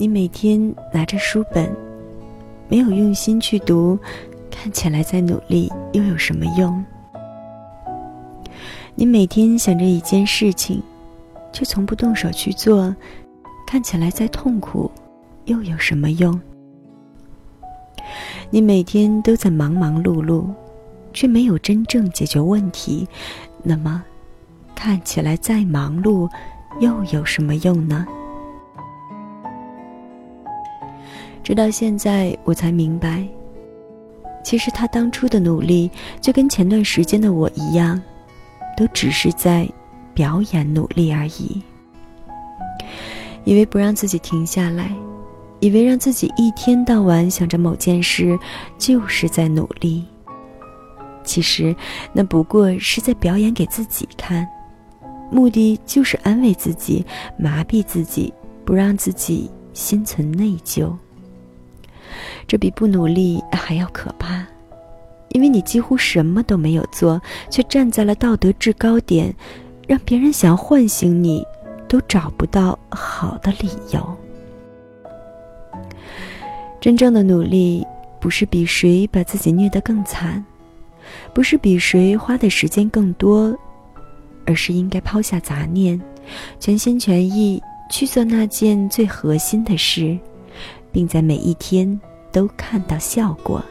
你每天拿着书本，没有用心去读，看起来再努力又有什么用？你每天想着一件事情，却从不动手去做，看起来再痛苦又有什么用？你每天都在忙忙碌碌，却没有真正解决问题，那么看起来再忙碌又有什么用呢？直到现在，我才明白，其实他当初的努力，就跟前段时间的我一样，都只是在表演努力而已。以为不让自己停下来，以为让自己一天到晚想着某件事，就是在努力。其实，那不过是在表演给自己看，目的就是安慰自己，麻痹自己，不让自己心存内疚。这比不努力还要可怕，因为你几乎什么都没有做，却站在了道德制高点，让别人想唤醒你，都找不到好的理由。真正的努力，不是比谁把自己虐得更惨，不是比谁花的时间更多，而是应该抛下杂念，全心全意去做那件最核心的事，并在每一天。都看到效果。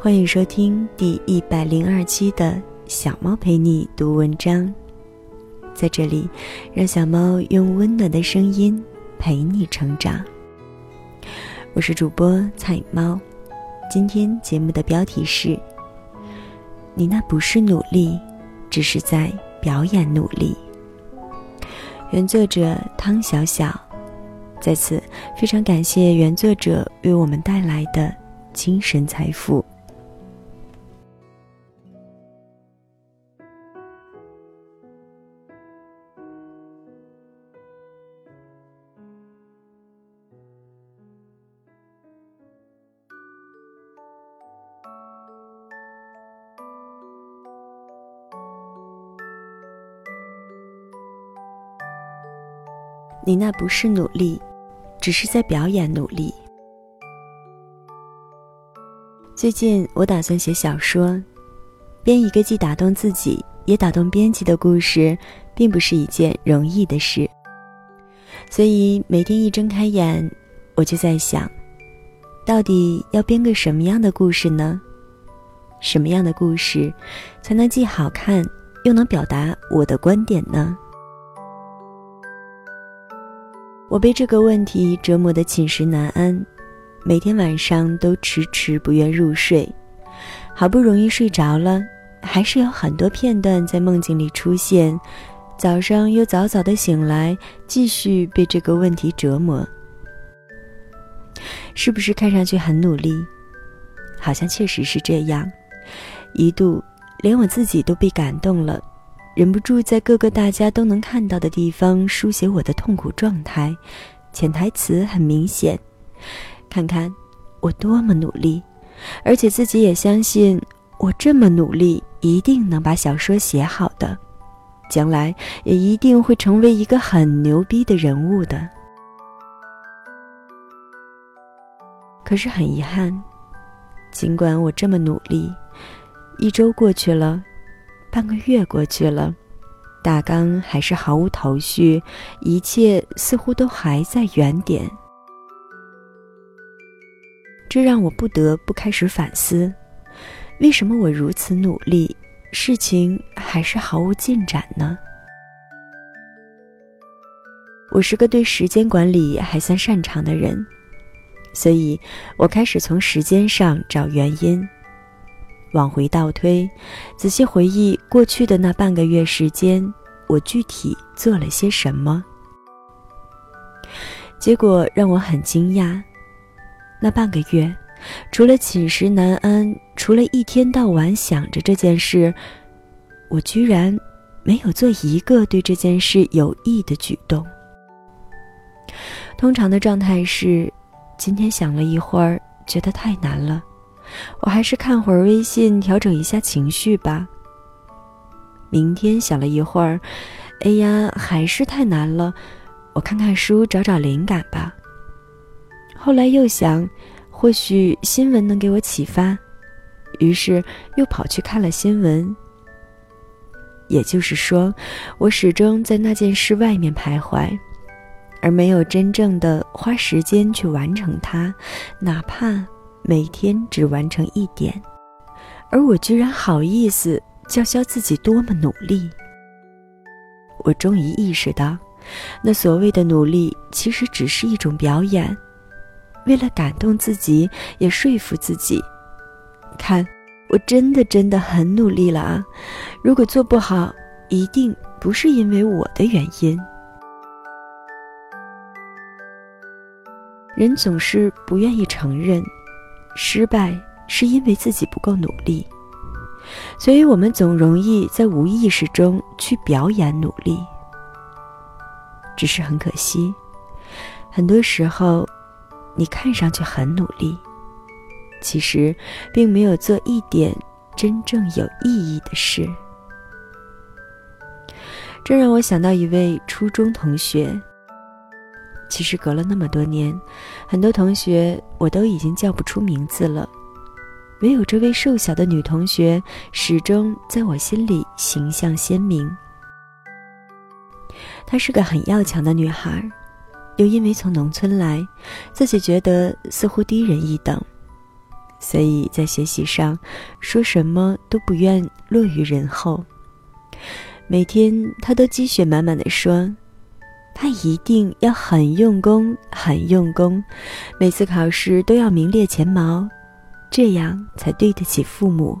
欢迎收听第一百零二期的小猫陪你读文章，在这里，让小猫用温暖的声音陪你成长。我是主播彩猫，今天节目的标题是：你那不是努力，只是在表演努力。原作者汤小小。在此，非常感谢原作者为我们带来的精神财富。你那不是努力。只是在表演努力。最近我打算写小说，编一个既打动自己也打动编辑的故事，并不是一件容易的事。所以每天一睁开眼，我就在想，到底要编个什么样的故事呢？什么样的故事，才能既好看又能表达我的观点呢？我被这个问题折磨得寝食难安，每天晚上都迟迟不愿入睡，好不容易睡着了，还是有很多片段在梦境里出现，早上又早早的醒来，继续被这个问题折磨。是不是看上去很努力？好像确实是这样，一度连我自己都被感动了。忍不住在各个大家都能看到的地方书写我的痛苦状态，潜台词很明显：看看我多么努力，而且自己也相信我这么努力一定能把小说写好的，将来也一定会成为一个很牛逼的人物的。可是很遗憾，尽管我这么努力，一周过去了。半个月过去了，大纲还是毫无头绪，一切似乎都还在原点。这让我不得不开始反思：为什么我如此努力，事情还是毫无进展呢？我是个对时间管理还算擅长的人，所以我开始从时间上找原因。往回倒推，仔细回忆过去的那半个月时间，我具体做了些什么？结果让我很惊讶。那半个月，除了寝食难安，除了一天到晚想着这件事，我居然没有做一个对这件事有益的举动。通常的状态是，今天想了一会儿，觉得太难了。我还是看会儿微信，调整一下情绪吧。明天想了一会儿，哎呀，还是太难了，我看看书找找灵感吧。后来又想，或许新闻能给我启发，于是又跑去看了新闻。也就是说，我始终在那件事外面徘徊，而没有真正的花时间去完成它，哪怕每天只完成一点。而我居然好意思叫嚣自己多么努力。我终于意识到，那所谓的努力其实只是一种表演，为了感动自己，也说服自己。看，我真的真的很努力了啊！如果做不好，一定不是因为我的原因。人总是不愿意承认，失败是因为自己不够努力。所以，我们总容易在无意识中去表演努力。只是很可惜，很多时候，你看上去很努力，其实并没有做一点真正有意义的事。这让我想到一位初中同学。其实隔了那么多年，很多同学我都已经叫不出名字了。唯有这位瘦小的女同学，始终在我心里形象鲜明。她是个很要强的女孩，又因为从农村来，自己觉得似乎低人一等，所以在学习上，说什么都不愿落于人后。每天，她都积雪满满的说：“他一定要很用功，很用功，每次考试都要名列前茅。”这样才对得起父母。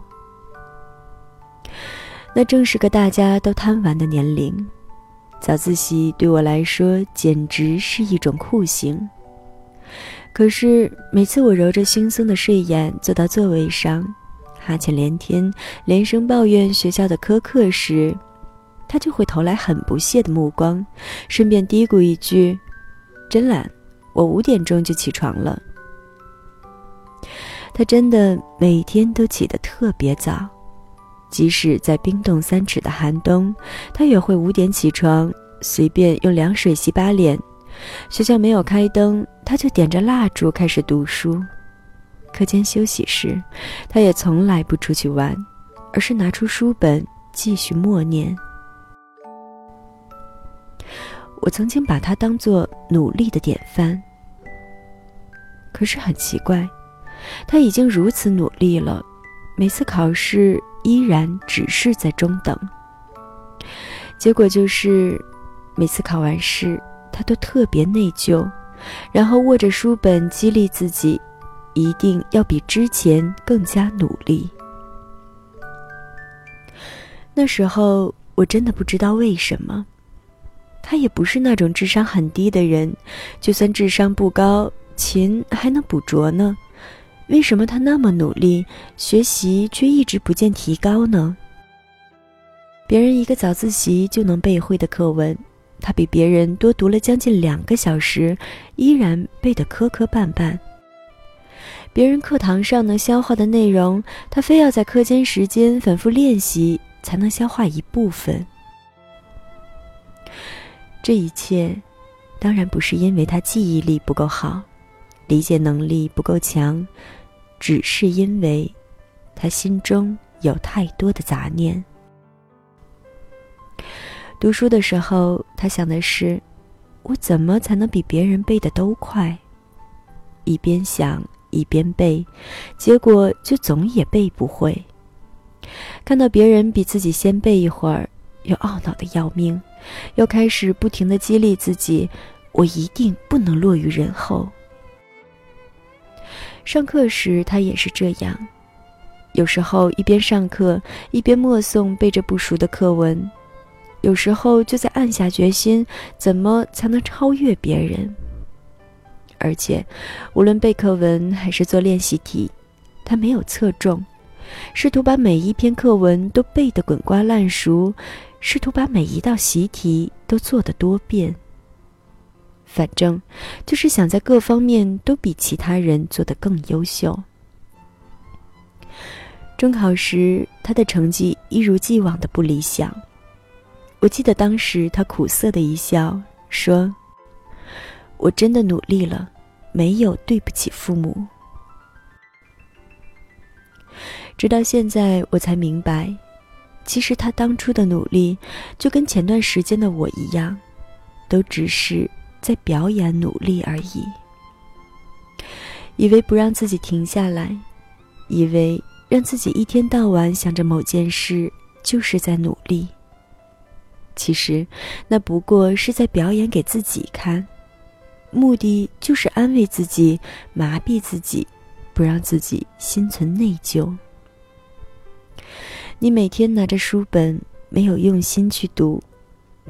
那正是个大家都贪玩的年龄，早自习对我来说简直是一种酷刑。可是每次我揉着惺忪的睡眼坐到座位上，哈欠连天，连声抱怨学校的苛刻时，他就会投来很不屑的目光，顺便嘀咕一句：“真懒，我五点钟就起床了。”他真的每天都起得特别早，即使在冰冻三尺的寒冬，他也会五点起床，随便用凉水洗把脸。学校没有开灯，他就点着蜡烛开始读书。课间休息时，他也从来不出去玩，而是拿出书本继续默念。我曾经把他当做努力的典范，可是很奇怪。他已经如此努力了，每次考试依然只是在中等。结果就是，每次考完试，他都特别内疚，然后握着书本激励自己，一定要比之前更加努力。那时候我真的不知道为什么，他也不是那种智商很低的人，就算智商不高，勤还能捕捉呢。为什么他那么努力学习，却一直不见提高呢？别人一个早自习就能背会的课文，他比别人多读了将近两个小时，依然背得磕磕绊绊。别人课堂上能消化的内容，他非要在课间时间反复练习才能消化一部分。这一切，当然不是因为他记忆力不够好，理解能力不够强。只是因为，他心中有太多的杂念。读书的时候，他想的是：我怎么才能比别人背的都快？一边想一边背，结果就总也背不会。看到别人比自己先背一会儿，又懊恼的要命，又开始不停的激励自己：我一定不能落于人后。上课时，他也是这样，有时候一边上课一边默诵背着不熟的课文，有时候就在暗下决心，怎么才能超越别人。而且，无论背课文还是做练习题，他没有侧重，试图把每一篇课文都背得滚瓜烂熟，试图把每一道习题都做得多遍。反正，就是想在各方面都比其他人做得更优秀。中考时，他的成绩一如既往的不理想，我记得当时他苦涩的一笑，说：“我真的努力了，没有对不起父母。”直到现在，我才明白，其实他当初的努力，就跟前段时间的我一样，都只是在表演努力而已。以为不让自己停下来，以为让自己一天到晚想着某件事就是在努力。其实，那不过是在表演给自己看，目的就是安慰自己，麻痹自己，不让自己心存内疚。你每天拿着书本，没有用心去读，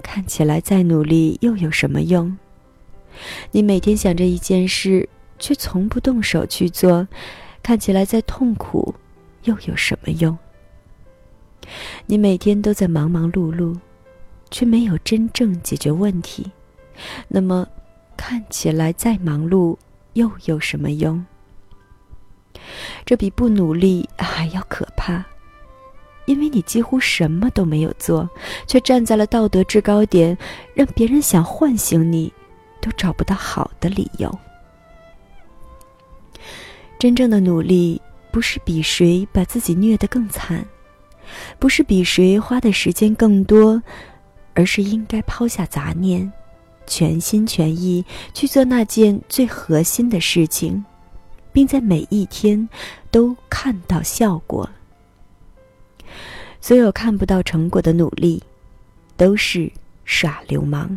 看起来再努力又有什么用？你每天想着一件事，却从不动手去做，看起来再痛苦，又有什么用？你每天都在忙忙碌碌，却没有真正解决问题，那么看起来再忙碌，又有什么用？这比不努力还要可怕。因为你几乎什么都没有做，却站在了道德制高点，让别人想唤醒你，都找不到好的理由。真正的努力，不是比谁把自己虐得更惨，不是比谁花的时间更多，而是应该抛下杂念，全心全意去做那件最核心的事情，并在每一天都看到效果。所有看不到成果的努力，都是耍流氓。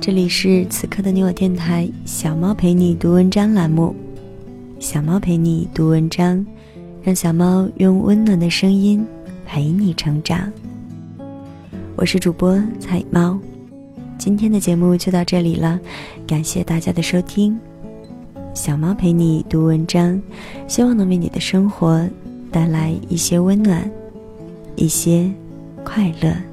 这里是此刻的你我电台，小猫陪你读文章栏目，小猫陪你读文章，让小猫用温暖的声音陪你成长。我是主播彩猫，今天的节目就到这里了，感谢大家的收听。小猫陪你读文章，希望能为你的生活带来一些温暖，一些快乐。